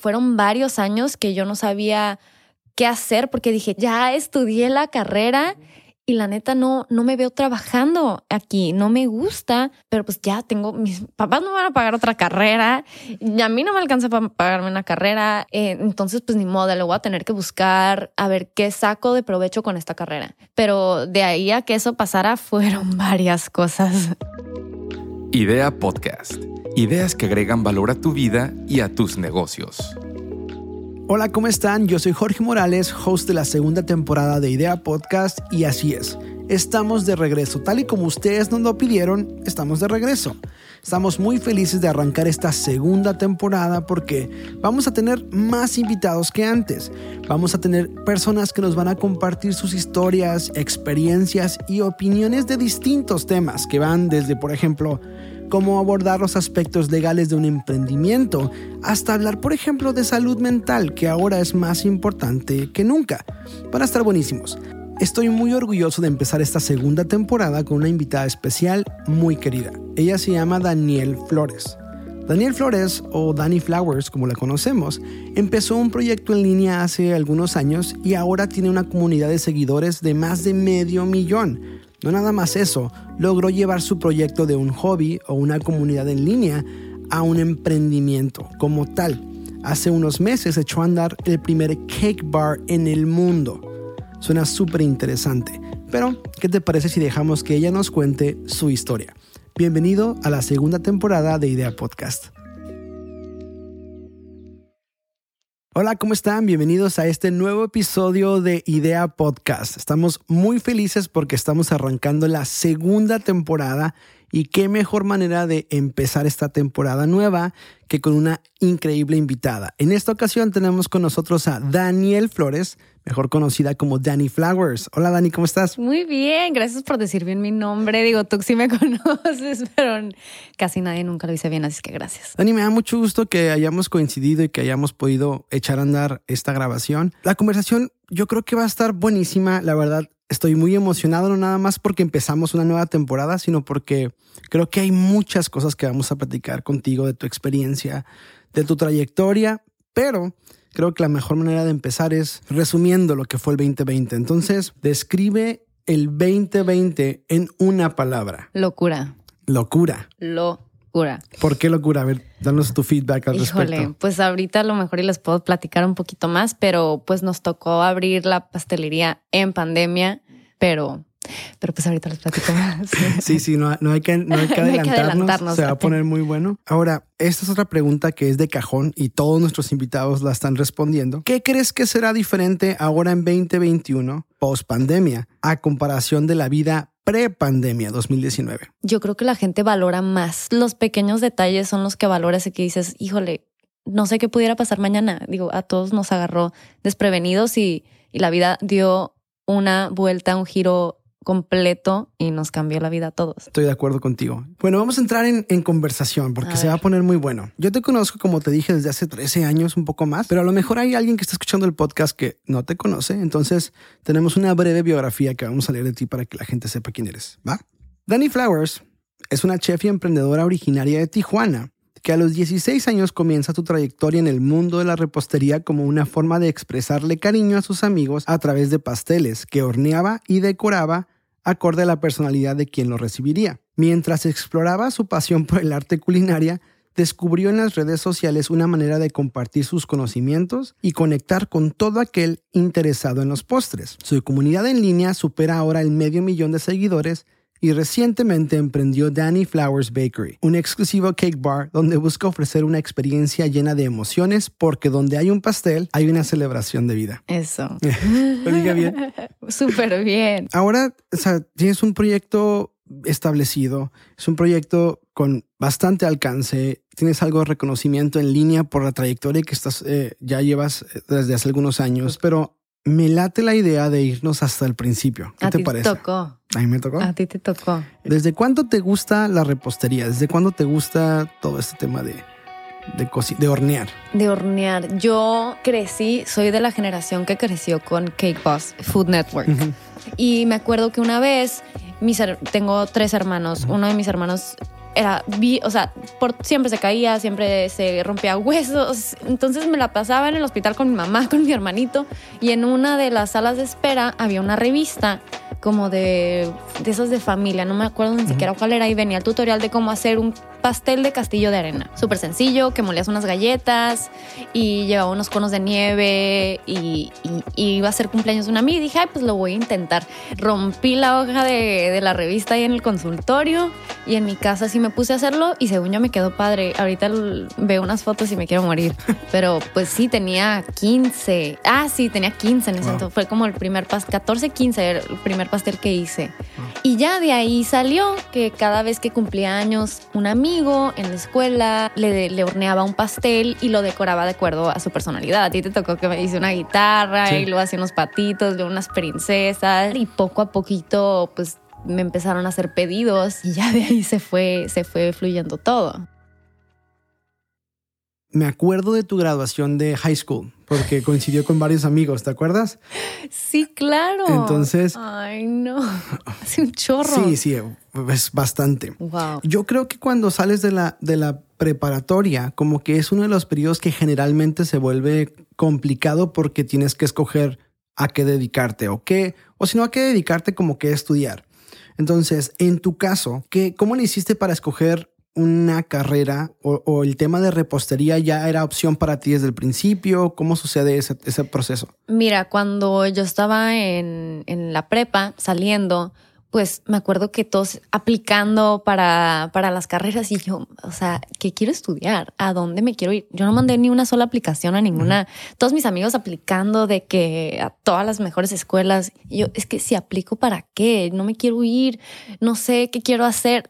fueron varios años que yo no sabía qué hacer porque dije, ya estudié la carrera y la neta no, no me veo trabajando aquí, no me gusta, pero pues ya tengo, mis papás no me van a pagar otra carrera y a mí no me alcanza para pagarme una carrera, eh, entonces pues ni modo, le voy a tener que buscar a ver qué saco de provecho con esta carrera. Pero de ahí a que eso pasara fueron varias cosas. Idea Podcast. Ideas que agregan valor a tu vida y a tus negocios. Hola, ¿cómo están? Yo soy Jorge Morales, host de la segunda temporada de Idea Podcast y así es. Estamos de regreso, tal y como ustedes nos lo pidieron, estamos de regreso. Estamos muy felices de arrancar esta segunda temporada porque vamos a tener más invitados que antes. Vamos a tener personas que nos van a compartir sus historias, experiencias y opiniones de distintos temas que van desde, por ejemplo, cómo abordar los aspectos legales de un emprendimiento, hasta hablar, por ejemplo, de salud mental, que ahora es más importante que nunca. Van a estar buenísimos. Estoy muy orgulloso de empezar esta segunda temporada con una invitada especial muy querida. Ella se llama Daniel Flores. Daniel Flores, o Danny Flowers como la conocemos, empezó un proyecto en línea hace algunos años y ahora tiene una comunidad de seguidores de más de medio millón no nada más eso, logró llevar su proyecto de un hobby o una comunidad en línea a un emprendimiento como tal. Hace unos meses echó a andar el primer cake bar en el mundo. Suena súper interesante, pero ¿qué te parece si dejamos que ella nos cuente su historia? Bienvenido a la segunda temporada de Idea Podcast. Hola, ¿cómo están? Bienvenidos a este nuevo episodio de Idea Podcast. Estamos muy felices porque estamos arrancando la segunda temporada y qué mejor manera de empezar esta temporada nueva que con una increíble invitada. En esta ocasión tenemos con nosotros a Daniel Flores, mejor conocida como Danny Flowers. Hola Dani, ¿cómo estás? Muy bien, gracias por decir bien mi nombre. Digo, tú sí me conoces, pero casi nadie nunca lo dice bien, así que gracias. Dani, me da mucho gusto que hayamos coincidido y que hayamos podido echar a andar esta grabación. La conversación yo creo que va a estar buenísima, la verdad. Estoy muy emocionado, no nada más porque empezamos una nueva temporada, sino porque creo que hay muchas cosas que vamos a platicar contigo de tu experiencia, de tu trayectoria, pero creo que la mejor manera de empezar es resumiendo lo que fue el 2020. Entonces, describe el 2020 en una palabra. Locura. Locura. Locura. ¿Por qué locura? A ver, danos tu feedback al Híjole, Pues ahorita a lo mejor y les puedo platicar un poquito más, pero pues nos tocó abrir la pastelería en pandemia, pero pero pues ahorita les platico más. sí, sí, no, hay que, no hay que adelantarnos. Se va a poner muy bueno. Ahora, esta es otra pregunta que es de cajón y todos nuestros invitados la están respondiendo. ¿Qué crees que será diferente ahora en 2021, post pandemia, a comparación de la vida pre-pandemia 2019? Yo creo que la gente valora más. Los pequeños detalles son los que valoras y que dices, híjole, no sé qué pudiera pasar mañana. Digo, a todos nos agarró desprevenidos y, y la vida dio una vuelta, un giro completo y nos cambió la vida a todos. Estoy de acuerdo contigo. Bueno, vamos a entrar en, conversación porque se va a poner muy bueno. Yo te conozco, como te dije, desde hace 13 años, un poco más, pero a lo mejor hay alguien que está escuchando el podcast que no te conoce. Entonces, tenemos una breve biografía que vamos a leer de ti para que la gente sepa quién eres. ¿Va? Danny Flowers es una chef y emprendedora originaria de Tijuana que a los 16 años comienza su trayectoria en el mundo de la repostería como una forma de expresarle cariño a sus amigos a través de pasteles que horneaba y decoraba acorde a la personalidad de quien lo recibiría. Mientras exploraba su pasión por el arte culinaria, descubrió en las redes sociales una manera de compartir sus conocimientos y conectar con todo aquel interesado en los postres. Su comunidad en línea supera ahora el medio millón de seguidores y recientemente emprendió Danny Flowers Bakery, un exclusivo cake bar donde busca ofrecer una experiencia llena de emociones porque donde hay un pastel hay una celebración de vida. Eso. ¿Lo diga bien? Súper bien. Ahora, o sea, tienes un proyecto establecido, es un proyecto con bastante alcance, tienes algo de reconocimiento en línea por la trayectoria que estás, eh, ya llevas eh, desde hace algunos años, pero me late la idea de irnos hasta el principio. ¿Qué te parece? Te tocó. A mí me tocó. A ti te tocó. ¿Desde cuándo te gusta la repostería? ¿Desde cuándo te gusta todo este tema de, de, de hornear? De hornear. Yo crecí, soy de la generación que creció con Cake Boss, Food Network. Y me acuerdo que una vez, mis, tengo tres hermanos. Uno de mis hermanos era, vi, o sea, por, siempre se caía, siempre se rompía huesos. Entonces me la pasaba en el hospital con mi mamá, con mi hermanito, y en una de las salas de espera había una revista como de, de esos de familia, no me acuerdo ni siquiera cuál era, y venía el tutorial de cómo hacer un pastel de castillo de arena. Súper sencillo, que molías unas galletas y llevaba unos conos de nieve y, iba a ser cumpleaños de una amiga y dije, ay, pues lo voy a intentar. Rompí la hoja de, de, la revista ahí en el consultorio y en mi casa sí me puse a hacerlo y según yo me quedó padre. Ahorita veo unas fotos y me quiero morir. Pero pues sí, tenía 15. Ah, sí, tenía 15 en ese entonces. Fue como el primer pastel, 14, 15 el primer pastel que hice. Y ya de ahí salió que cada vez que cumplía años una amiga, en la escuela le, le, horneaba un pastel y lo decoraba de acuerdo a su personalidad. A ti te tocó que me hice una guitarra y luego hacía unos patitos, de unas princesas. Y poco a poquito pues me empezaron a hacer pedidos y ya de ahí se fue, se fue fluyendo todo me acuerdo de tu graduación de high school, porque coincidió con varios amigos, ¿te acuerdas? Sí, claro. Entonces. Ay, no. Hace un chorro. Sí, sí, es bastante. Wow. Yo creo que cuando sales de la, de la preparatoria, como que es uno de los periodos que generalmente se vuelve complicado porque tienes que escoger a qué dedicarte o qué, o si no a qué dedicarte, como que estudiar. Entonces, en tu caso, ¿qué, ¿cómo le hiciste para escoger una carrera o, el tema de repostería ya era opción para ti desde el principio? ¿Cómo sucede ese, ese proceso? Mira, cuando yo estaba en, en, la prepa saliendo, pues me acuerdo que todos aplicando para, para las carreras y yo, o sea, ¿qué quiero estudiar? ¿A dónde me quiero ir? Yo no mandé ni una sola aplicación a ninguna. Todos mis amigos aplicando de que a todas las mejores escuelas. Y yo, es que si aplico para qué? No me quiero ir, no sé qué quiero hacer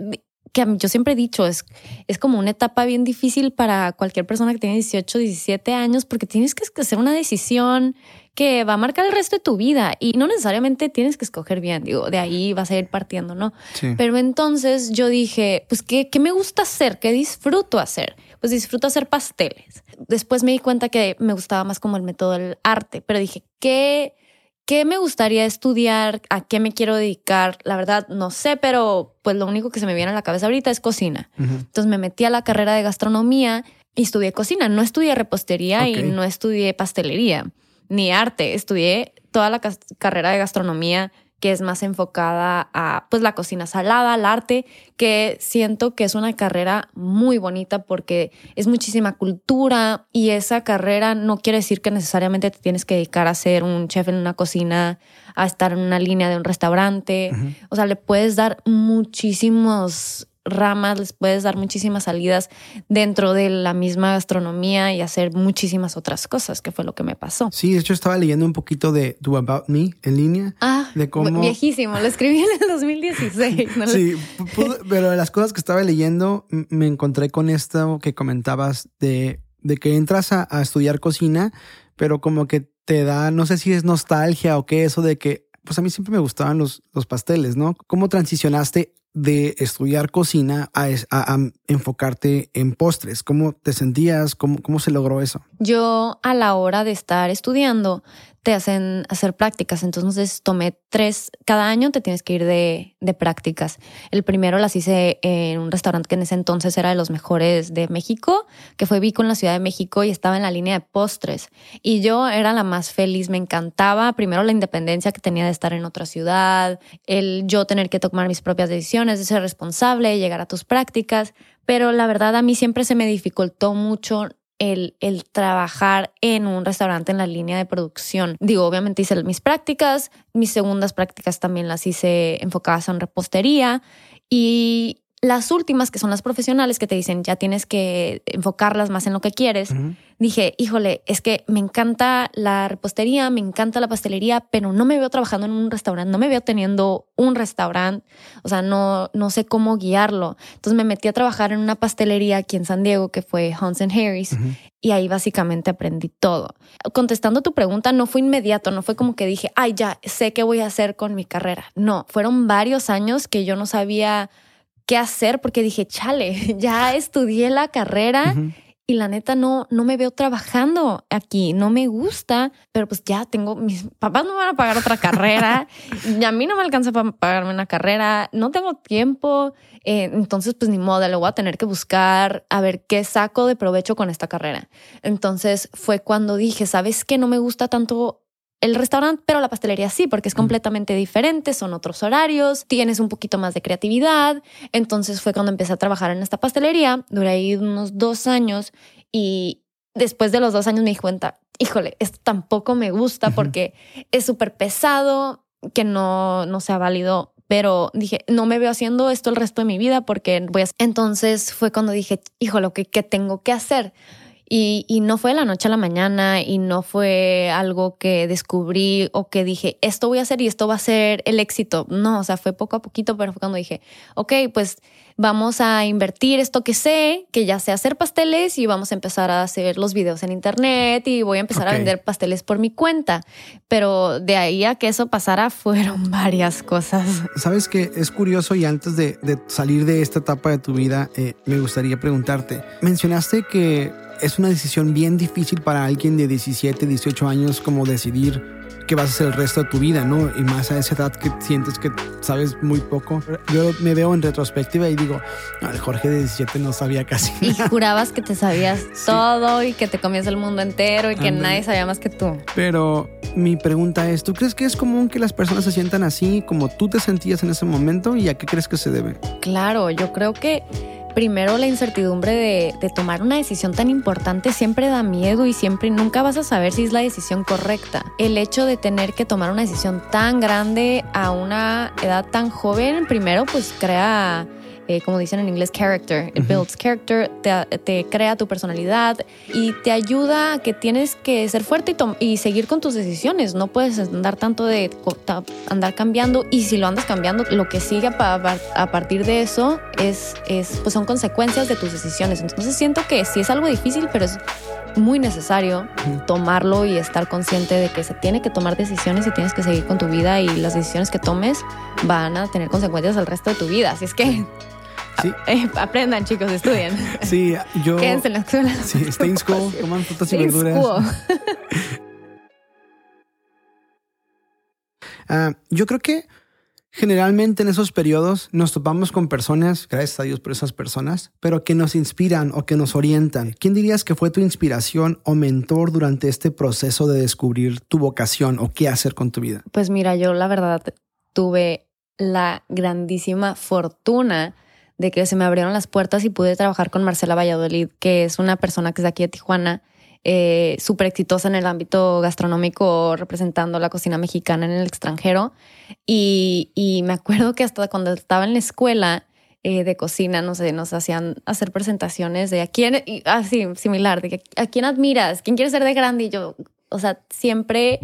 que yo siempre he dicho, es, es como una etapa bien difícil para cualquier persona que tiene 18, 17 años, porque tienes que hacer una decisión que va a marcar el resto de tu vida y no necesariamente tienes que escoger bien, digo, de ahí vas a ir partiendo, ¿no? Pero entonces yo dije, pues, ¿qué, ¿qué me gusta hacer? ¿Qué disfruto hacer? Pues disfruto hacer pasteles. Después me di cuenta que me gustaba más como el método del arte, pero dije, ¿qué? ¿Qué me gustaría estudiar? ¿A qué me quiero dedicar? La verdad, no sé, pero pues lo único que se me viene a la cabeza ahorita es cocina. Entonces me metí a la carrera de gastronomía y estudié cocina. No estudié repostería y no estudié pastelería ni arte. Estudié toda la carrera de gastronomía que es más enfocada a pues la cocina salada, al arte, que siento que es una carrera muy bonita porque es muchísima cultura y esa carrera no quiere decir que necesariamente te tienes que dedicar a ser un chef en una cocina, a estar en una línea de un restaurante, o sea, le puedes dar muchísimos ramas, les puedes dar muchísimas salidas dentro de la misma gastronomía y hacer muchísimas otras cosas, que fue lo que me pasó. Sí, de hecho estaba leyendo un poquito de Do About Me en línea. Ah, de cómo... viejísimo, lo escribí en el 2016. sí, pero de las cosas que estaba leyendo me encontré con esto que comentabas de, de que entras a, a estudiar cocina, pero como que te da, no sé si es nostalgia o qué, eso de que pues a mí siempre me gustaban los, los pasteles, ¿no? ¿Cómo transicionaste de estudiar cocina a, enfocarte en postres? ¿Cómo te sentías? ¿Cómo, ¿Cómo se logró eso? Yo a la hora de estar estudiando te hacen hacer prácticas. Entonces tomé tres, cada año te tienes que ir de, de, prácticas. El primero las hice en un restaurante que en ese entonces era de los mejores de México, que fue Vico en la Ciudad de México y estaba en la línea de postres. Y yo era la más feliz, me encantaba primero la independencia que tenía de estar en otra ciudad, el yo tener que tomar mis propias decisiones, de ser responsable, llegar a tus prácticas. Pero la verdad a mí siempre se me dificultó mucho el, trabajar en un restaurante en la línea de producción. Digo, obviamente hice mis prácticas, mis segundas prácticas también las hice enfocadas en repostería y las últimas, que son las profesionales, que te dicen ya tienes que enfocarlas más en lo que quieres, dije, híjole, es que me encanta la repostería, me encanta la pastelería, pero no me veo trabajando en un restaurante, no me veo teniendo un restaurante, o sea, no, no sé cómo guiarlo. Entonces me metí a trabajar en una pastelería aquí en San Diego, que fue Hans Harris, y ahí básicamente aprendí todo. Contestando tu pregunta, no fue inmediato, no fue como que dije, ay, ya sé qué voy a hacer con mi carrera. No, fueron varios años que yo no sabía qué hacer porque dije, chale, ya estudié la carrera y la neta no, no me veo trabajando aquí, no me gusta, pero pues ya tengo, mis papás no van a pagar otra carrera y a mí no me alcanza para pagarme una carrera, no tengo tiempo, eh, entonces pues ni modo, lo voy a tener que buscar a ver qué saco de provecho con esta carrera. Entonces fue cuando dije, ¿sabes qué? No me gusta tanto el restaurante, pero la pastelería sí, porque es completamente diferente, son otros horarios, tienes un poquito más de creatividad. Entonces fue cuando empecé a trabajar en esta pastelería, duré ahí unos dos años y después de los dos años me di cuenta, híjole, esto tampoco me gusta porque es súper pesado, que no, no sea válido. Pero dije, no me veo haciendo esto el resto de mi vida porque voy a... Entonces fue cuando dije, híjole, ¿qué, qué tengo que hacer? Y, y, no fue de la noche a la mañana y no fue algo que descubrí o que dije, esto voy a hacer y esto va a ser el éxito. No, o sea, fue poco a poquito, pero fue cuando dije, ok, pues vamos a invertir esto que sé, que ya sé hacer pasteles y vamos a empezar a hacer los videos en internet y voy a empezar a vender pasteles por mi cuenta. Pero de ahí a que eso pasara fueron varias cosas. Sabes que es curioso y antes de, de salir de esta etapa de tu vida, eh, me gustaría preguntarte, mencionaste que es una decisión bien difícil para alguien de 17, 18 años como decidir qué vas a hacer el resto de tu vida, ¿no? Y más a esa edad que sientes que sabes muy poco. Yo me veo en retrospectiva y digo, no, el Jorge de 17 no sabía casi Y jurabas que te sabías sí. todo y que te comías el mundo entero y que nadie sabía más que tú. Pero mi pregunta es, ¿tú crees que es común que las personas se sientan así como tú te sentías en ese momento y a qué crees que se debe? Claro, yo creo que primero la incertidumbre de, tomar una decisión tan importante siempre da miedo y siempre nunca vas a saber si es la decisión correcta. El hecho de tener que tomar una decisión tan grande a una edad tan joven, primero pues crea eh, como dicen en inglés, character. It builds character, te, te, crea tu personalidad y te ayuda a que tienes que ser fuerte y, y, seguir con tus decisiones. No puedes andar tanto de andar cambiando y si lo andas cambiando, lo que sigue a, a partir de eso es, es, pues son consecuencias de tus decisiones. Entonces siento que sí es algo difícil, pero es muy necesario tomarlo y estar consciente de que se tiene que tomar decisiones y tienes que seguir con tu vida y las decisiones que tomes van a tener consecuencias al resto de tu vida. Así es que Sí. Eh, aprendan, chicos, estudien. Sí, yo. Quédense en la escuela. Sí, stay in school, coman frutas y verduras. uh, yo creo que generalmente en esos periodos nos topamos con personas, gracias a Dios por esas personas, pero que nos inspiran o que nos orientan. ¿Quién dirías que fue tu inspiración o mentor durante este proceso de descubrir tu vocación o qué hacer con tu vida? Pues mira, yo la verdad tuve la grandísima fortuna de que se me abrieron las puertas y pude trabajar con Marcela Valladolid, que es una persona que es de aquí de Tijuana, eh, súper exitosa en el ámbito gastronómico, representando la cocina mexicana en el extranjero. Y, y me acuerdo que hasta cuando estaba en la escuela eh, de cocina, no sé, nos hacían hacer presentaciones de a quién, así, ah, similar, de que, a quién admiras, quién quiere ser de grande. Yo, o sea, siempre,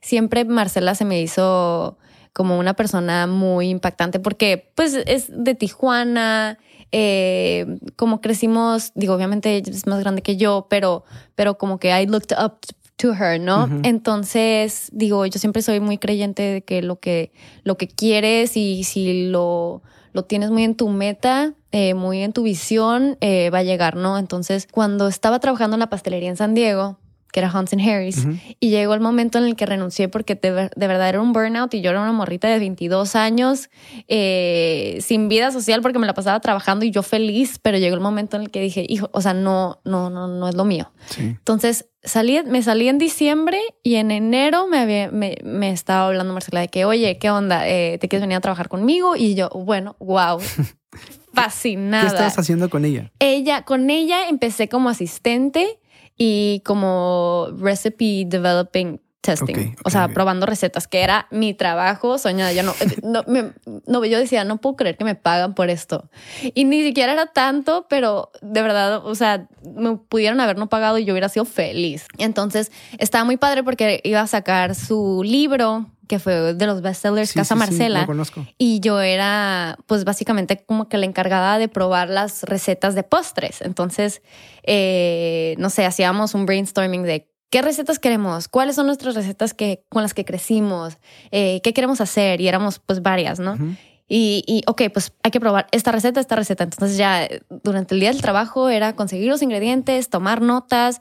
siempre Marcela se me hizo como una persona muy impactante porque pues es de Tijuana, eh, como crecimos, digo, obviamente es más grande que yo, pero, pero como que I looked up to her, ¿no? Uh -huh. Entonces, digo, yo siempre soy muy creyente de que lo que, lo que quieres y si lo, lo tienes muy en tu meta, eh, muy en tu visión, eh, va a llegar, ¿no? Entonces, cuando estaba trabajando en la pastelería en San Diego, que era Hanson Harris, uh -huh. y llegó el momento en el que renuncié porque de, de, verdad era un burnout y yo era una morrita de 22 años, eh, sin vida social porque me la pasaba trabajando y yo feliz, pero llegó el momento en el que dije, hijo, o sea, no, no, no, no es lo mío. Sí. Entonces, salí, me salí en diciembre y en enero me, había, me, me estaba hablando Marcela de que, oye, ¿qué onda? Eh, ¿Te quieres venir a trabajar conmigo? Y yo, bueno, wow. Fascinada. ¿Qué estabas haciendo con ella? Ella, con ella empecé como asistente y como recipe developing testing, okay, okay, o sea, okay. probando recetas, que era mi trabajo soñada. Yo no, no, me, no, yo decía, no puedo creer que me pagan por esto. Y ni siquiera era tanto, pero de verdad, o sea, me pudieron haber no pagado y yo hubiera sido feliz. Entonces, estaba muy padre porque iba a sacar su libro que fue de los bestsellers sí, Casa sí, Marcela. Sí, conozco. Y yo era, pues básicamente como que la encargada de probar las recetas de postres. Entonces, eh, no sé, hacíamos un brainstorming de qué recetas queremos, cuáles son nuestras recetas que, con las que crecimos, eh, qué queremos hacer. Y éramos pues varias, ¿no? Uh -huh. Y, y, ok, pues hay que probar esta receta, esta receta. Entonces ya eh, durante el día del trabajo era conseguir los ingredientes, tomar notas,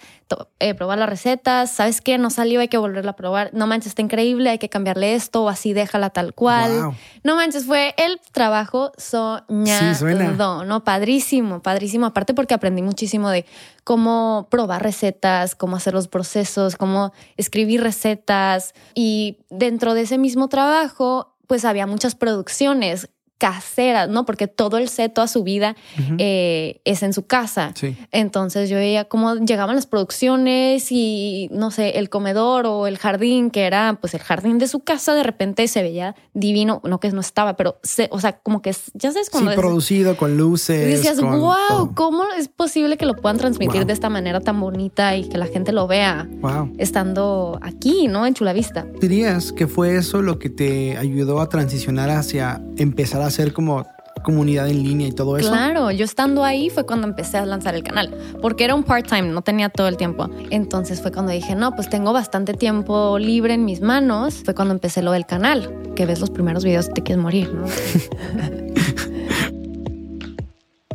eh, probar las recetas. ¿Sabes qué? No salió, hay que volverla a probar. No manches, está increíble, hay que cambiarle esto o así déjala tal cual. No manches, fue el trabajo soñado, ¿no? Padrísimo, padrísimo. Aparte porque aprendí muchísimo de cómo probar recetas, cómo hacer los procesos, cómo escribir recetas. Y dentro de ese mismo trabajo pues había muchas producciones caseras, ¿no? Porque todo el set, toda su vida eh, es en su casa. Entonces yo veía cómo llegaban las producciones y, no sé, el comedor o el jardín, que era pues el jardín de su casa, de repente se veía divino, no que no estaba, pero, se, o sea, como que, ya sabes, como... Sí, producido con luces. Y decías, wow, ¿cómo es posible que lo puedan transmitir de esta manera tan bonita y que la gente lo vea wow. estando aquí, ¿no? En Chula Vista. ¿Dirías que fue eso lo que te ayudó a transicionar hacia empezar a hacer como comunidad en línea y todo eso. Claro, yo estando ahí fue cuando empecé a lanzar el canal, porque era un part-time, no tenía todo el tiempo. Entonces fue cuando dije, no, pues tengo bastante tiempo libre en mis manos. Fue cuando empecé lo del canal, que ves los primeros videos y te quieres morir, ¿no?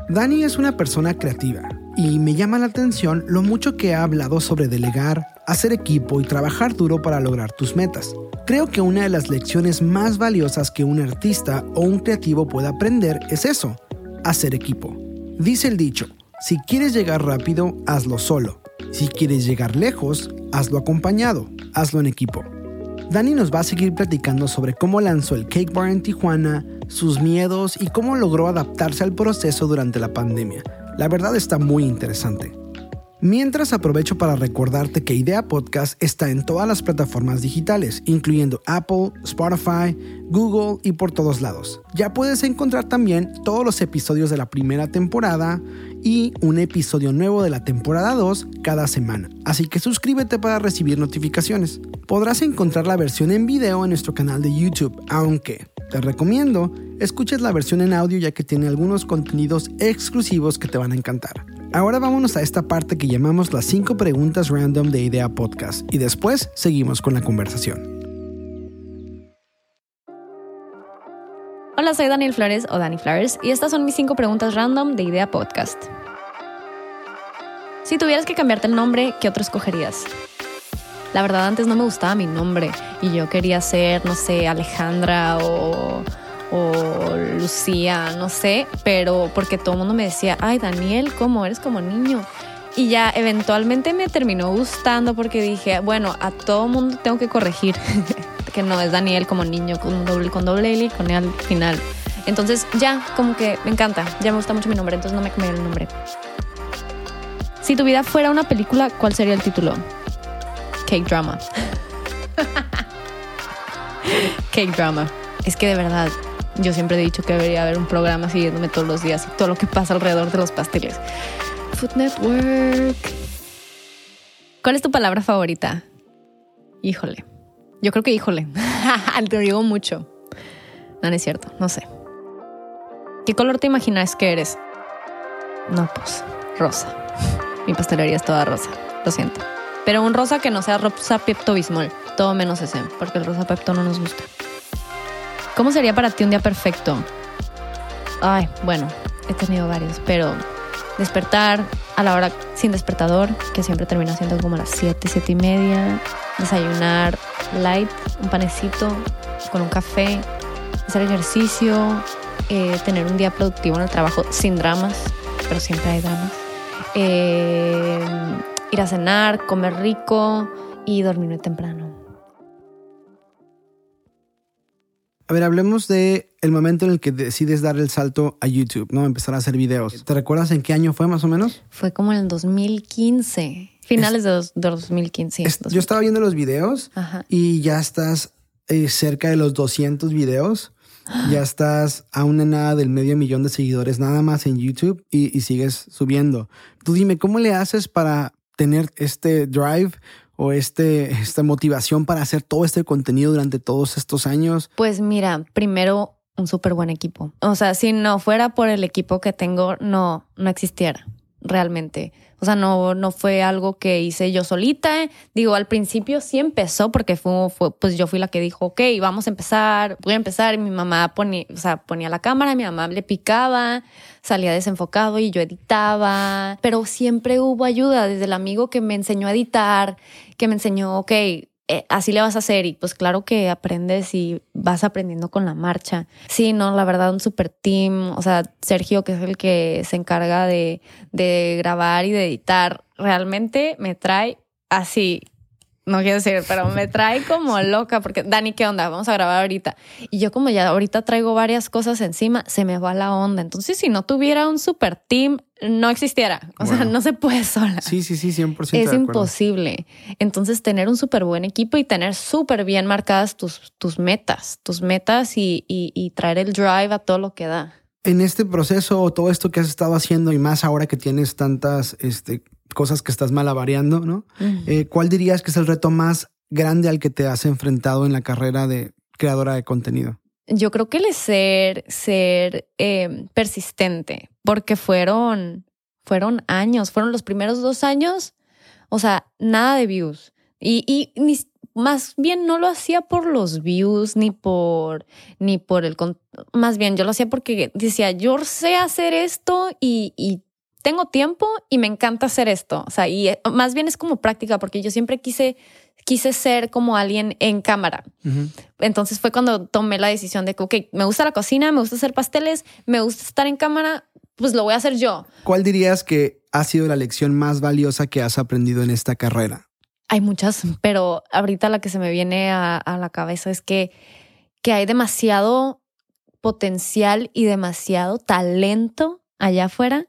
Dani es una persona creativa y me llama la atención lo mucho que ha hablado sobre delegar, hacer equipo y trabajar duro para lograr tus metas. Creo que una de las lecciones más valiosas que un artista o un creativo puede aprender es eso, hacer equipo. Dice el dicho, si quieres llegar rápido, hazlo solo. Si quieres llegar lejos, hazlo acompañado, hazlo en equipo. Dani nos va a seguir platicando sobre cómo lanzó el Cake Bar en Tijuana, sus miedos y cómo logró adaptarse al proceso durante la pandemia. La verdad está muy interesante. Mientras aprovecho para recordarte que Idea Podcast está en todas las plataformas digitales, incluyendo Apple, Spotify, Google y por todos lados. Ya puedes encontrar también todos los episodios de la primera temporada y un episodio nuevo de la temporada 2 cada semana. Así que suscríbete para recibir notificaciones. Podrás encontrar la versión en video en nuestro canal de YouTube, aunque te recomiendo escuches la versión en audio ya que tiene algunos contenidos exclusivos que te van a encantar. Ahora vámonos a esta parte que llamamos las 5 preguntas random de Idea Podcast y después seguimos con la conversación. Hola, soy Daniel Flores o Dani Flores y estas son mis 5 preguntas random de Idea Podcast. Si tuvieras que cambiarte el nombre, ¿qué otro escogerías? La verdad, antes no me gustaba mi nombre y yo quería ser, no sé, Alejandra o Lucía, no sé, pero porque todo el mundo me decía, ay Daniel, ¿cómo eres como niño? Y ya eventualmente me terminó gustando porque dije, bueno, a todo mundo tengo que corregir que no es Daniel como niño, con doble, con doble L y con E al final. Entonces ya, como que me encanta, ya me gusta mucho mi nombre, entonces no me cambié el nombre. Si tu vida fuera una película, ¿cuál sería el título? Cake Drama. Cake Drama. Es que de verdad, yo siempre he dicho que debería haber un programa siguiéndome todos los días y todo lo que pasa alrededor de los pasteles. Food Network. ¿Cuál es tu palabra favorita? Híjole. Yo creo que híjole. te digo mucho. No, no es cierto. No sé. ¿Qué color te imaginas que eres? No, pues rosa. Mi pastelería es toda rosa. Lo siento. Pero un rosa que no sea rosa Pepto Bismol. Todo menos ese, porque el rosa Pepto no nos gusta. ¿Cómo sería para ti un día perfecto? Ay, bueno, he tenido varios, pero despertar a la hora sin despertador, que siempre termina siendo como las 7, 7 y media, desayunar light, un panecito con un café, hacer ejercicio, eh, tener un día productivo en el trabajo sin dramas, pero siempre hay dramas, eh, ir a cenar, comer rico y dormir temprano. A ver, hablemos de el momento en el que decides dar el salto a YouTube, ¿no? Empezar a hacer videos. ¿Te recuerdas en qué año fue más o menos? Fue como en el 2015, finales de, 2015. yo estaba viendo los videos y ya estás eh, cerca de los 200 videos. Ya estás a una nada del medio millón de seguidores nada más en YouTube y, y sigues subiendo. Tú dime, ¿cómo le haces para tener este drive o este, esta motivación para hacer todo este contenido durante todos estos años? Pues mira, primero un súper buen equipo. O sea, si no fuera por el equipo que tengo, no, no existiera realmente. O sea, no, no fue algo que hice yo solita. Digo, al principio sí empezó porque fue, fue, pues yo fui la que dijo, ok, vamos a empezar, voy a empezar. Y mi mamá ponía, o sea, ponía la cámara, mi mamá le picaba, salía desenfocado y yo editaba. Pero siempre hubo ayuda desde el amigo que me enseñó a editar, que me enseñó, ok, eh, así le vas a hacer y pues claro que aprendes y vas aprendiendo con la marcha. Sí, no, la verdad un super team, o sea, Sergio que es el que se encarga de, de grabar y de editar, realmente me trae así no quiero decir, pero me trae como loca porque Dani, ¿qué onda? Vamos a grabar ahorita. Y yo como ya ahorita traigo varias cosas encima, se me va la onda. Entonces, si no tuviera un super team, no existiera. O sea, no se puede sola. Sí, sí, sí, 100%. Es imposible. Entonces, tener un súper buen equipo y tener súper bien marcadas tus, tus metas, tus metas y, y, y traer el drive a todo lo que da en este proceso, todo esto que has estado haciendo y más ahora que tienes tantas este, cosas que estás malavariando, ¿no? Eh, ¿Cuál dirías que es el reto más grande al que te has enfrentado en la carrera de creadora de contenido? Yo creo que el ser, ser em, persistente, porque fueron, fueron años, fueron los primeros dos años, o sea, nada de views. Y, y ni, más bien no lo hacía por los views ni por ni por el más bien yo lo hacía porque decía yo sé hacer esto y, y tengo tiempo y me encanta hacer esto. O sea y eh, más bien es como práctica porque yo siempre quise quise ser como alguien en cámara. Entonces fue cuando tomé la decisión de que ok me gusta la cocina me gusta hacer pasteles me gusta estar en cámara pues lo voy a hacer yo. ¿cuál dirías que ha sido la lección más valiosa que has aprendido en esta carrera hay muchas, pero ahorita la que se me viene a, la cabeza es que, que hay demasiado potencial y demasiado talento allá afuera.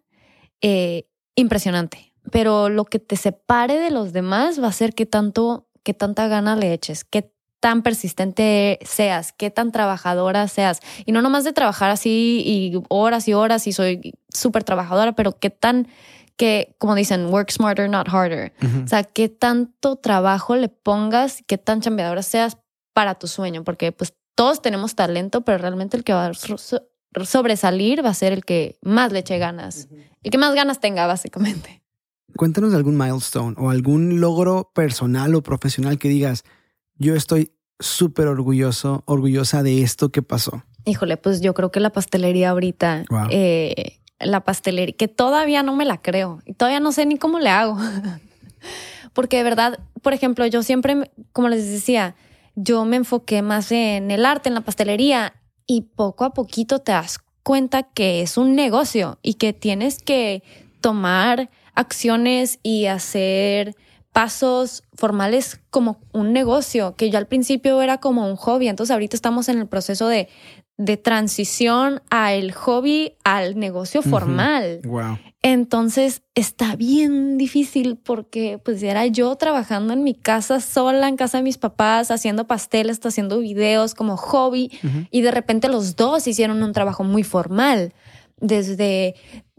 Eh, impresionante. Pero lo que te separe de los demás va a ser qué tanto, qué tanta gana le eches, qué tan persistente seas, qué tan trabajadora seas. Y no nomás de trabajar así y horas y horas y soy súper trabajadora, pero qué tan que, como dicen, work smarter, not harder. O sea, qué tanto trabajo le pongas, qué tan chambeadora seas para tu sueño, porque pues todos tenemos talento, pero realmente el que va a sobresalir va a ser el que más le eche ganas, y que más ganas tenga, básicamente. Cuéntanos de algún milestone o algún logro personal o profesional que digas, yo estoy súper orgulloso, orgullosa de esto que pasó. Híjole, pues yo creo que la pastelería ahorita eh, la pastelería, que todavía no me la creo y todavía no sé ni cómo le hago. Porque de verdad, por ejemplo, yo siempre, como les decía, yo me enfoqué más en el arte, en la pastelería y poco a poquito te das cuenta que es un negocio y que tienes que tomar acciones y hacer pasos formales como un negocio, que yo al principio era como un hobby, entonces ahorita estamos en el proceso de, de transición al hobby al negocio formal. Wow. Entonces está bien difícil porque pues era yo trabajando en mi casa sola, en casa de mis papás, haciendo pasteles, haciendo videos como hobby y de repente los dos hicieron un trabajo muy formal desde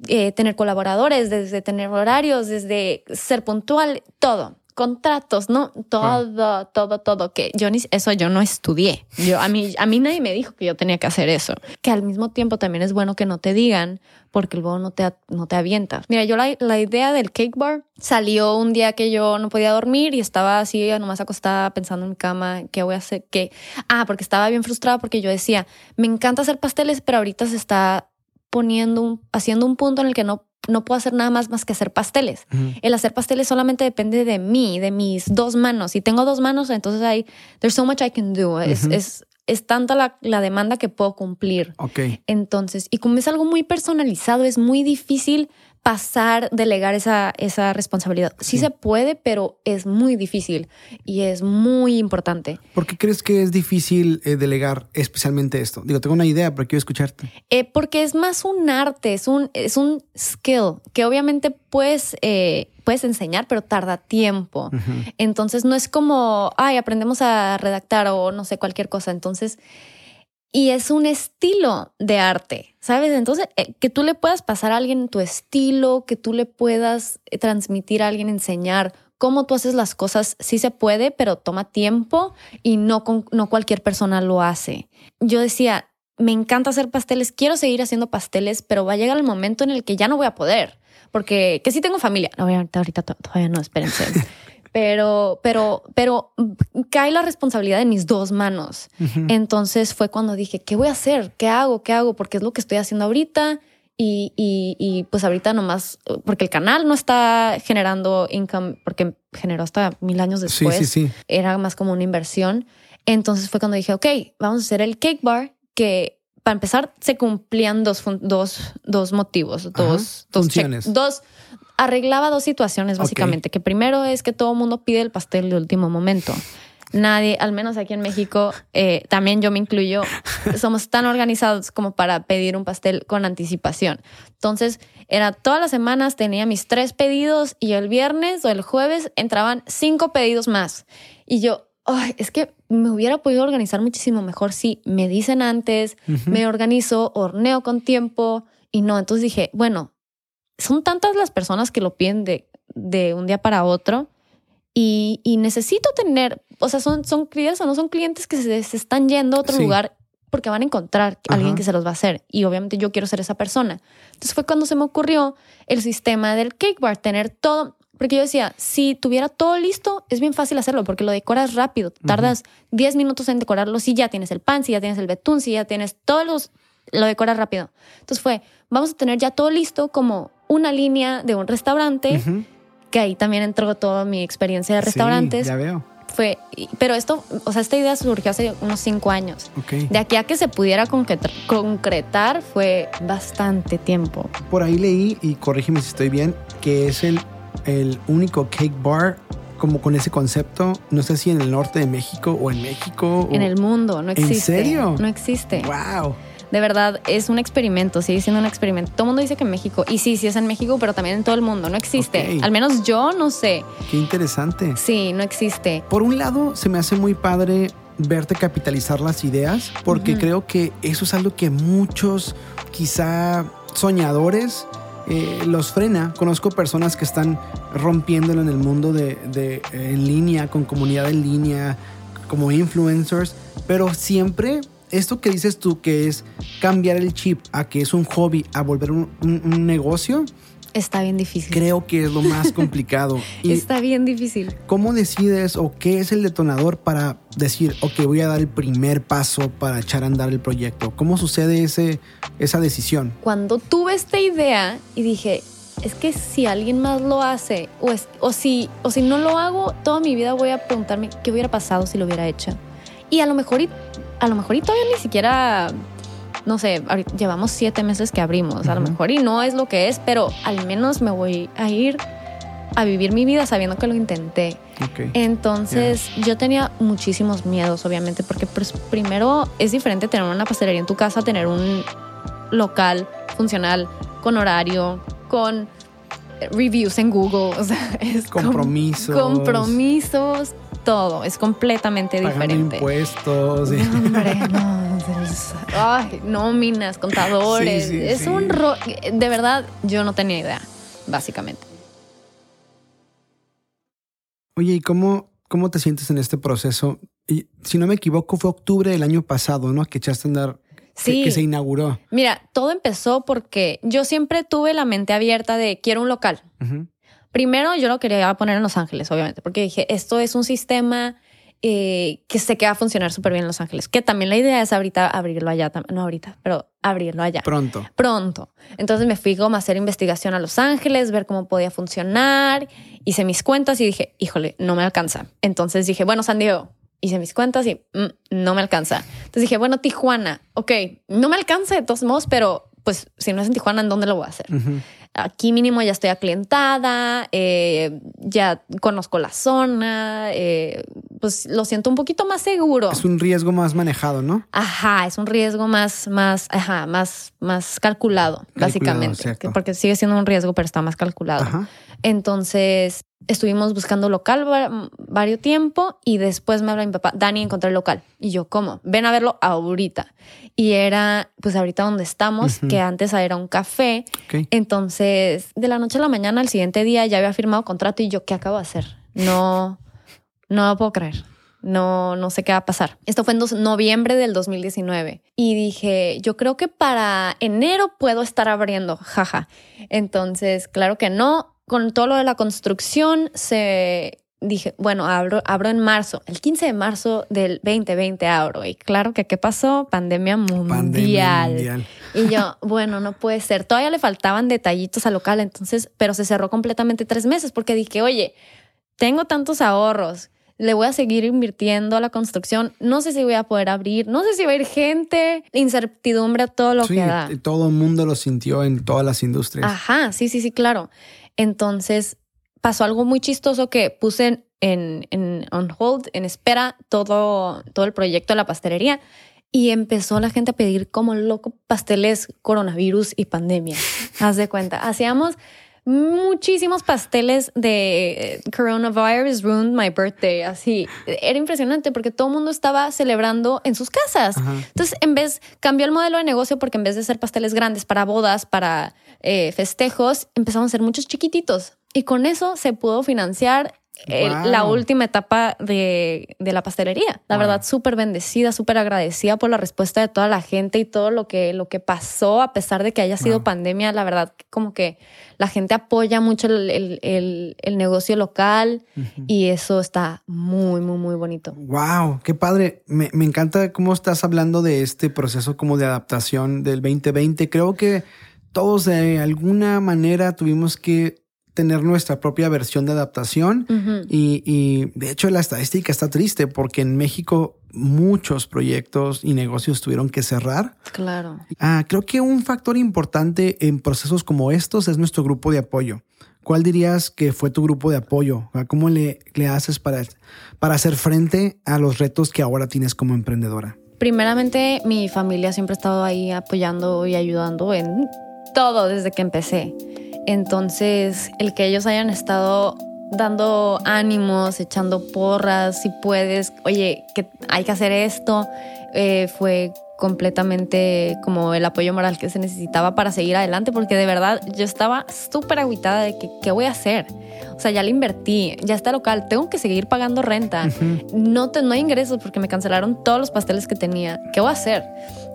eh, tener colaboradores, desde tener horarios, desde ser puntual, todo contratos, ¿no? Todo, todo, todo, que yo ni, eso yo no estudié. Yo, a mí, a mí nadie me dijo que yo tenía que hacer eso. Que al mismo tiempo también es bueno que no te digan porque luego no te, no te avientas. Mira, yo la, la idea del cake bar salió un día que yo no podía dormir y estaba así nomás acostada pensando en mi cama, ¿qué voy a hacer? ¿Qué? Ah, porque estaba bien frustrada porque yo decía, me encanta hacer pasteles, pero ahorita se está poniendo, haciendo un punto en el que no no puedo hacer nada más más que hacer pasteles. El hacer pasteles solamente depende de mí, de mis dos manos. Si tengo dos manos, entonces hay, there's so much I can do. Es, es, es tanta la, la, demanda que puedo cumplir. Ok. Entonces, y como es algo muy personalizado, es muy difícil pasar, delegar esa, esa responsabilidad. Sí, se puede, pero es muy difícil y es muy importante. ¿Por qué crees que es difícil eh, delegar especialmente esto? Digo, tengo una idea, pero quiero escucharte. Eh, porque es más un arte, es un, es un skill que obviamente puedes, eh, puedes enseñar, pero tarda tiempo. Entonces no es como, ay, aprendemos a redactar o no sé, cualquier cosa. Entonces y es un estilo de arte, ¿sabes? Entonces, eh, que tú le puedas pasar a alguien tu estilo, que tú le puedas eh, transmitir a alguien, enseñar cómo tú haces las cosas, sí se puede, pero toma tiempo y no, no cualquier persona lo hace. Yo decía, me encanta hacer pasteles, quiero seguir haciendo pasteles, pero va a llegar el momento en el que ya no voy a poder, porque que sí tengo familia. No, ahorita, ahorita todavía no, espérense. pero, pero, pero cae la responsabilidad en mis dos manos. Entonces fue cuando dije, ¿qué voy a hacer? ¿Qué hago? ¿Qué hago? Porque es lo que estoy haciendo ahorita. Y, y, y, pues ahorita nomás, porque el canal no está generando income, porque generó hasta mil años después. Sí, sí, sí. Era más como una inversión. Entonces fue cuando dije, ok, vamos a hacer el cake bar, que para empezar se cumplían dos, dos, dos motivos, dos, dos funciones. Dos, arreglaba dos situaciones básicamente, que primero es que todo el mundo pide el pastel de último momento. Nadie, al menos aquí en México, eh, también yo me incluyo, somos tan organizados como para pedir un pastel con anticipación. Entonces, era todas las semanas tenía mis tres pedidos y el viernes o el jueves entraban cinco pedidos más. Y yo, Ay, es que me hubiera podido organizar muchísimo mejor si me dicen antes, me organizo, horneo con tiempo y no. Entonces dije, bueno, son tantas las personas que lo piden de, de un día para otro y, y, necesito tener, o sea, son, son clientes o no son clientes que se, se están yendo a otro lugar porque van a encontrar a alguien que se los va a hacer y obviamente yo quiero ser esa persona. Entonces fue cuando se me ocurrió el sistema del cake bar, tener todo, porque yo decía, si tuviera todo listo, es bien fácil hacerlo porque lo decoras rápido. Tardas 10 minutos en decorarlo si ya tienes el pan, si ya tienes el betún, si ya tienes todos los... Lo decoras rápido. Entonces fue, vamos a tener ya todo listo como una línea de un restaurante, que ahí también entró toda mi experiencia de restaurantes. Sí, ya veo. Fue, pero esto, o sea, esta idea surgió hace unos cinco años. Okay. De aquí a que se pudiera concretar, concretar fue bastante tiempo. Por ahí leí, y corrígeme si estoy bien, que es el el único cake bar como con ese concepto, no sé si en el norte de México o en México. En el mundo, no existe. ¿En serio? No existe. ¡Wow! De verdad, es un experimento, sigue siendo un experimento. Todo el mundo dice que en México, y sí, sí es en México, pero también en todo el mundo, no existe. Okay. Al menos yo no sé. Qué interesante. Sí, no existe. Por un lado, se me hace muy padre verte capitalizar las ideas, porque uh -huh. creo que eso es algo que muchos, quizá soñadores, eh, los frena. Conozco personas que están rompiéndolo en el mundo de, de eh, en línea, con comunidad en línea, como influencers, pero siempre esto que dices tú, que es cambiar el chip a que es un hobby, a volver un, un, un negocio, Está bien difícil. Creo que es lo más complicado. y Está bien difícil. ¿Cómo decides o qué es el detonador para decir, ok, voy a dar el primer paso para echar a andar el proyecto? ¿Cómo sucede ese, esa decisión? Cuando tuve esta idea y dije, es que si alguien más lo hace o, es, o, si, o si no lo hago, toda mi vida voy a preguntarme qué hubiera pasado si lo hubiera hecho. Y a lo mejor, a lo mejor y todavía ni siquiera no sé, llevamos siete meses que abrimos, uh -huh. a lo mejor y no es lo que es, pero al menos me voy a ir a vivir mi vida sabiendo que lo intenté. Okay. Entonces yeah. yo tenía muchísimos miedos, obviamente, porque pues, primero es diferente tener una pastelería en tu casa, tener un local funcional, con horario, con reviews en Google, o sea, es compromisos. Com compromisos, todo, es completamente Pagando diferente. impuestos. No, hombre, no. Ay, nóminas, contadores. Sí, sí, es sí. un ro De verdad, yo no tenía idea, básicamente. Oye, ¿y cómo, cómo te sientes en este proceso? Y, si no me equivoco, fue octubre del año pasado, ¿no? Que echaste a andar. Sí. Que, que se inauguró. Mira, todo empezó porque yo siempre tuve la mente abierta de quiero un local. Uh -huh. Primero, yo lo quería poner en Los Ángeles, obviamente, porque dije, esto es un sistema eh, que sé que va a funcionar súper bien en Los Ángeles. Que también la idea es ahorita abrirlo allá, no ahorita, pero abrirlo allá. Pronto. Pronto. Entonces me fui como a hacer investigación a Los Ángeles, ver cómo podía funcionar. Hice mis cuentas y dije, híjole, no me alcanza. Entonces dije, bueno, San Diego. Hice mis cuentas y mm, no me alcanza. Entonces dije, bueno, Tijuana. Ok, no me alcanza de todos modos, pero pues si no es en Tijuana, ¿en dónde lo voy a hacer? Uh -huh. Aquí mínimo ya estoy aclientada, eh, ya conozco la zona, eh, pues lo siento un poquito más seguro. Es un riesgo más manejado, ¿no? Ajá, es un riesgo más, más, ajá, más, más calculado, calculado básicamente. Porque sigue siendo un riesgo, pero está más calculado. Ajá. Entonces estuvimos buscando local varios tiempo y después me habla mi papá, Dani, encontré el local. Y yo, ¿cómo? Ven a verlo ahorita. Y era, pues ahorita donde estamos, uh -huh. que antes era un café. Okay. Entonces, de la noche a la mañana, al siguiente día ya había firmado contrato y yo, ¿qué acabo de hacer? No, no lo puedo creer. no, no sé qué va a pasar. Esto fue en noviembre del 2019 y dije, yo creo que para enero puedo estar abriendo, jaja. Entonces, claro que no. Con todo lo de la construcción se dije, bueno, abro, abro en marzo, el 15 de marzo del 2020 abro. Y claro que qué pasó, pandemia mundial. Y yo, bueno, no puede ser. Todavía le faltaban detallitos al local, entonces, pero se cerró completamente tres meses porque dije, oye, tengo tantos ahorros. Le voy a seguir invirtiendo a la construcción. No sé si voy a poder abrir. No sé si va a ir gente. Incertidumbre a todo lo que da. Todo el mundo lo sintió en todas las industrias. Ajá, sí, sí, sí, claro. Entonces, pasó algo muy chistoso que puse en, en, on hold, en espera, todo, todo el proyecto de la pastelería y empezó la gente a pedir como loco pasteles coronavirus y pandemia. Haz de cuenta, hacíamos muchísimos pasteles de coronavirus ruined my birthday. Así era impresionante porque todo el mundo estaba celebrando en sus casas. Entonces, en vez cambió el modelo de negocio porque en vez de ser pasteles grandes para bodas, para eh, festejos, empezaron a ser muchos chiquititos. Y con eso se pudo financiar la última etapa de, la pastelería. La verdad, súper bendecida, súper agradecida por la respuesta de toda la gente y todo lo que, lo que pasó, a pesar de que haya sido pandemia. La verdad, como que la gente apoya mucho el, negocio local y eso está muy, muy, muy bonito. Wow, qué padre. Me, me encanta cómo estás hablando de este proceso como de adaptación del 2020. Creo que todos de alguna manera tuvimos que tener nuestra propia versión de adaptación y, de hecho la estadística está triste porque en México muchos proyectos y negocios tuvieron que cerrar. Claro. Ah, creo que un factor importante en procesos como estos es nuestro grupo de apoyo. ¿Cuál dirías que fue tu grupo de apoyo? ¿Cómo le, le haces para, para hacer frente a los retos que ahora tienes como emprendedora? Primeramente, mi familia siempre ha estado ahí apoyando y ayudando en todo desde que empecé. Entonces, el que ellos hayan estado dando ánimos, echando porras, si puedes, oye, que hay que hacer esto, eh, fue completamente como el apoyo moral que se necesitaba para seguir adelante, porque de verdad yo estaba súper aguitada de que, qué voy a hacer. O sea, ya le invertí, ya está local, tengo que seguir pagando renta, no, no hay ingresos porque me cancelaron todos los pasteles que tenía, ¿qué voy a hacer?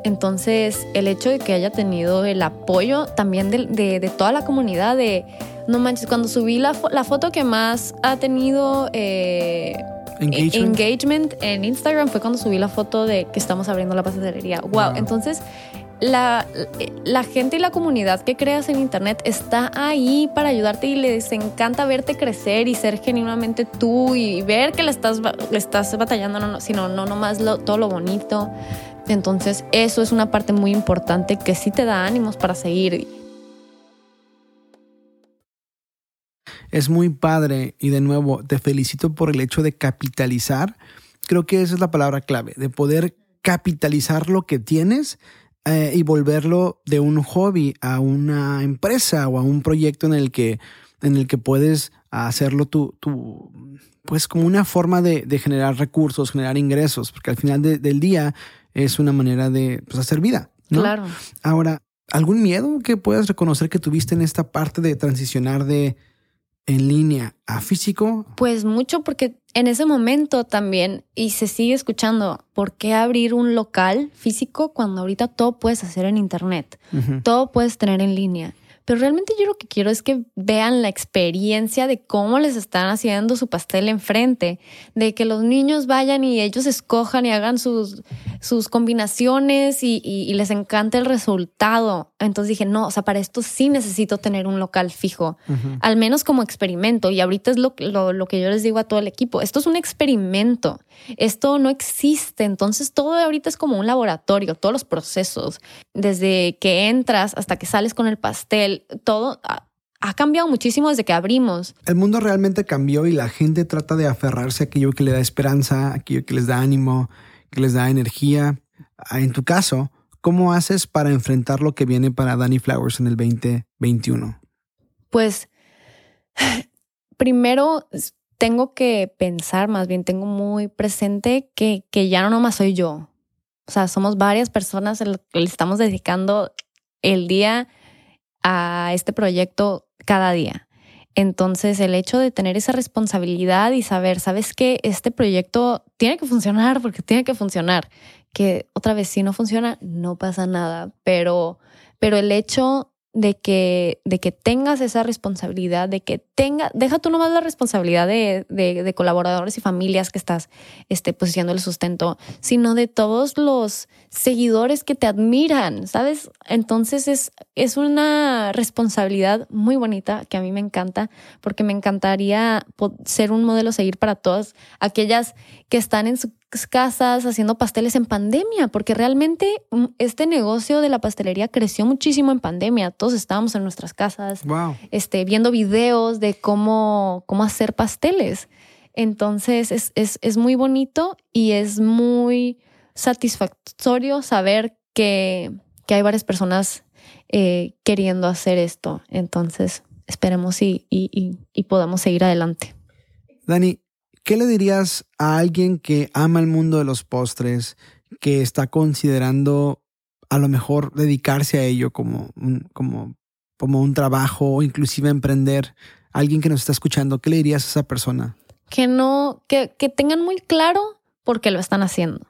Entonces, el hecho de que haya tenido el apoyo también de, toda la comunidad, de, no manches, cuando subí la, foto que más ha tenido eh, engagement. en Instagram fue cuando subí la foto de que estamos abriendo la pastelería. Wow, entonces la, la, gente y la comunidad que creas en Internet está ahí para ayudarte y les encanta verte crecer y ser genuinamente tú y ver que le estás, le estás batallando, no, sino no nomás todo lo bonito. Entonces eso es una parte muy importante que sí te da ánimos para seguir. Es muy padre y de nuevo te felicito por el hecho de capitalizar. Creo que esa es la palabra clave, de poder capitalizar lo que tienes eh, y volverlo de un hobby a una empresa o a un proyecto en el que, en el que puedes hacerlo tú, pues como una forma de, generar recursos, generar ingresos, porque al final del día es una manera de pues, hacer vida. Claro. Ahora, ¿algún miedo que puedas reconocer que tuviste en esta parte de transicionar de en línea a físico? Pues mucho porque en ese momento también, y se sigue escuchando, ¿por qué abrir un local físico cuando ahorita todo puedes hacer en Internet? Todo puedes tener en línea. Pero realmente yo lo que quiero es que vean la experiencia de cómo les están haciendo su pastel enfrente, de que los niños vayan y ellos escojan y hagan sus, sus combinaciones y, y, les encanta el resultado. Entonces dije, no, o sea, para esto sí necesito tener un local fijo, al menos como experimento. Y ahorita es lo, lo, lo que yo les digo a todo el equipo, esto es un experimento, esto no existe. Entonces todo ahorita es como un laboratorio, todos los procesos, desde que entras hasta que sales con el pastel, todo ha cambiado muchísimo desde que abrimos. El mundo realmente cambió y la gente trata de aferrarse a aquello que le da esperanza, aquello que les da ánimo, que les da energía. Ah, en tu caso, ¿cómo haces para enfrentar lo que viene para Danny Flowers en el 2021? Pues primero tengo que pensar, más bien tengo muy presente que, que ya no nomás soy yo. O sea, somos varias personas que le estamos dedicando el día a este proyecto cada día. Entonces, el hecho de tener esa responsabilidad y saber, sabes que este proyecto tiene que funcionar porque tiene que funcionar, que otra vez si no funciona, no pasa nada, pero, pero el hecho de que, de que tengas esa responsabilidad, de que tenga, deja tú nomás la responsabilidad de, de, colaboradores y familias que estás este, pues, el sustento, sino de todos los seguidores que te admiran, ¿sabes? Entonces es, es una responsabilidad muy bonita que a mí me encanta, porque me encantaría ser un modelo seguir para todas aquellas que están en su casas haciendo pasteles en pandemia, porque realmente mm, este negocio de la pastelería creció muchísimo en pandemia. Todos estábamos en nuestras casas, este, viendo videos de cómo, cómo hacer pasteles. Entonces es, es, es muy bonito y es muy satisfactorio saber que, que hay varias personas eh, queriendo hacer esto. Entonces esperemos y, y, y podamos seguir adelante. Dani, ¿Qué le dirías a alguien que ama el mundo de los postres, que está considerando a lo mejor dedicarse a ello como un, como, como un trabajo o inclusive emprender? Alguien que nos está escuchando, ¿qué le dirías a esa persona? Que no, que, que tengan muy claro por qué lo están haciendo.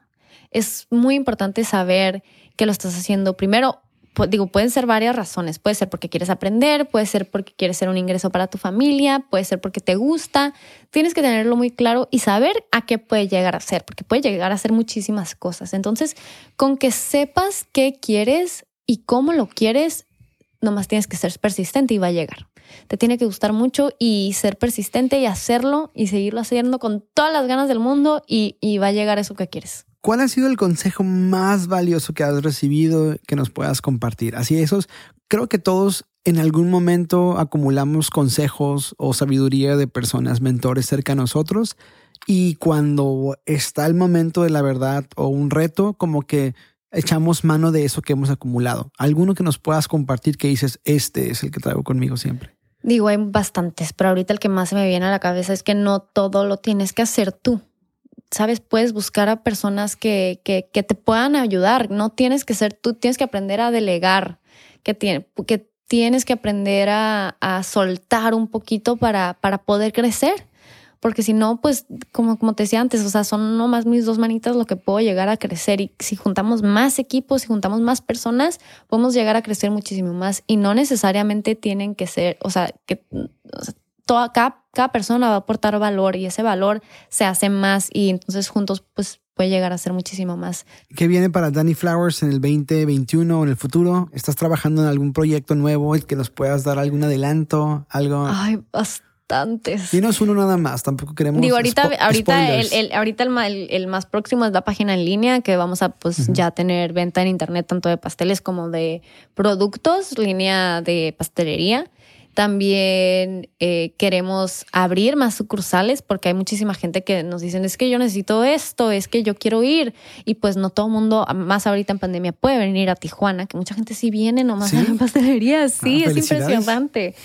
Es muy importante saber que lo estás haciendo primero digo, pueden ser varias razones. Puede ser porque quieres aprender, puede ser porque quieres ser un ingreso para tu familia, puede ser porque te gusta. Tienes que tenerlo muy claro y saber a qué puede llegar a ser, porque puede llegar a ser muchísimas cosas. Entonces, con que sepas qué quieres y cómo lo quieres, nomás tienes que ser persistente y va a llegar. Te tiene que gustar mucho y ser persistente y hacerlo y seguirlo haciendo con todas las ganas del mundo y, y va a llegar eso que quieres. ¿Cuál ha sido el consejo más valioso que has recibido que nos puedas compartir? Así esos, creo que todos en algún momento acumulamos consejos o sabiduría de personas, mentores cerca de nosotros y cuando está el momento de la verdad o un reto, como que echamos mano de eso que hemos acumulado. ¿Alguno que nos puedas compartir que dices, este es el que traigo conmigo siempre? Digo, hay bastantes, pero ahorita el que más se me viene a la cabeza es que no todo lo tienes que hacer tú. ¿Sabes? Puedes buscar a personas que, que, que, te puedan ayudar. No tienes que ser tú, tienes que aprender a delegar, que, tiene, que tienes que aprender a, a soltar un poquito para, para poder crecer. Porque si no, pues como, como te decía antes, o sea, son nomás mis dos manitas lo que puedo llegar a crecer. Y si juntamos más equipos, si juntamos más personas, podemos llegar a crecer muchísimo más. Y no necesariamente tienen que ser, o sea, que toda, cada, cada persona va a aportar valor y ese valor se hace más y entonces juntos pues puede llegar a ser muchísimo más. ¿Qué viene para Danny Flowers en el 2021 o en el futuro? ¿Estás trabajando en algún proyecto nuevo que nos puedas dar algún adelanto? Algo. Ay, bastantes. Dinos uno nada más, tampoco queremos. Digo, ahorita, ahorita, el, ahorita el, el, más próximo es la página en línea que vamos a pues ya tener venta en internet tanto de pasteles como de productos, línea de pastelería. También eh, queremos abrir más sucursales porque hay muchísima gente que nos dicen, es que yo necesito esto, es que yo quiero ir. Y pues no todo el mundo, más ahorita en pandemia, puede venir a Tijuana, que mucha gente sí viene nomás a la pastelería. Sí, ah, es impresionante.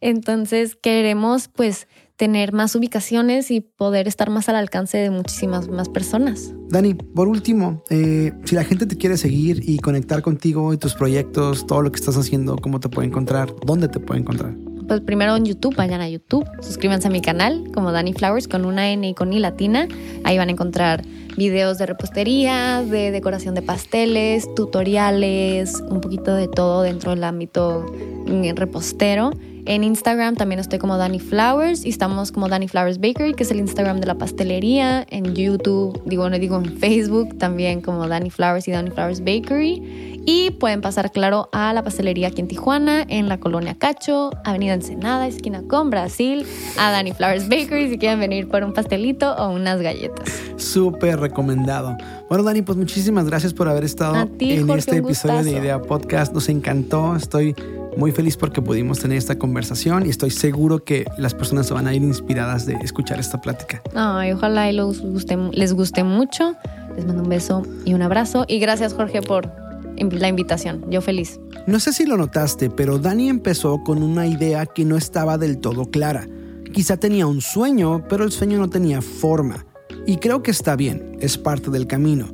Entonces queremos pues tener más ubicaciones y poder estar más al alcance de muchísimas más personas. Dani, por último, eh, si la gente te quiere seguir y conectar contigo y tus proyectos, todo lo que estás haciendo, ¿cómo te puede encontrar? ¿Dónde te puede encontrar? Pues primero en YouTube, vayan a YouTube, suscríbanse a mi canal como Dani Flowers con una N y con I latina. Ahí van a encontrar videos de repostería, de decoración de pasteles, tutoriales, un poquito de todo dentro del ámbito mm, repostero. En Instagram también estoy como Danny Flowers y estamos como Danny Flowers Bakery, que es el Instagram de la pastelería. En YouTube, digo, no digo en Facebook, también como Danny Flowers y Danny Flowers Bakery. Y pueden pasar, claro, a la pastelería aquí en Tijuana, en la colonia Cacho, Avenida Ensenada, esquina con Brasil, a Danny Flowers Bakery si quieren venir por un pastelito o unas galletas. Súper recomendado. Bueno, Dani, pues muchísimas gracias por haber estado en este episodio de Idea Podcast. Nos encantó. Estoy muy feliz porque pudimos tener esta conversación y estoy seguro que las personas se van a ir inspiradas de escuchar esta plática. Ay, ojalá y les guste, les guste mucho. Les mando un beso y un abrazo. Y gracias, Jorge, por la invitación. Yo feliz. No sé si lo notaste, pero Dani empezó con una idea que no estaba del todo clara. Quizá tenía un sueño, pero el sueño no tenía forma. Y creo que está bien, es parte del camino.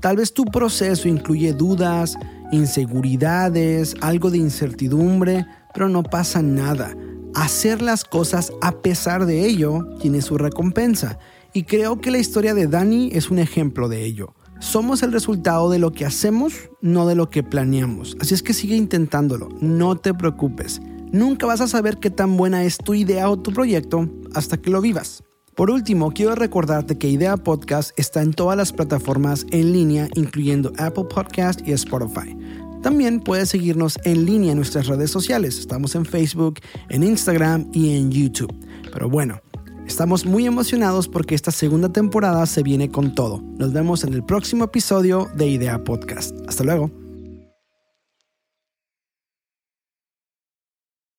Tal vez tu proceso incluye dudas, inseguridades, algo de incertidumbre, pero no pasa nada. Hacer las cosas a pesar de ello tiene su recompensa. Y creo que la historia de Dani es un ejemplo de ello. Somos el resultado de lo que hacemos, no de lo que planeamos. Así es que sigue intentándolo, no te preocupes. Nunca vas a saber qué tan buena es tu idea o tu proyecto hasta que lo vivas. Por último, quiero recordarte que Idea Podcast está en todas las plataformas en línea, incluyendo Apple Podcast y Spotify. También puedes seguirnos en línea en nuestras redes sociales. Estamos en Facebook, en Instagram y en YouTube. Pero bueno, Estamos muy emocionados porque esta segunda temporada se viene con todo. Nos vemos en el próximo episodio de Idea Podcast. Hasta luego.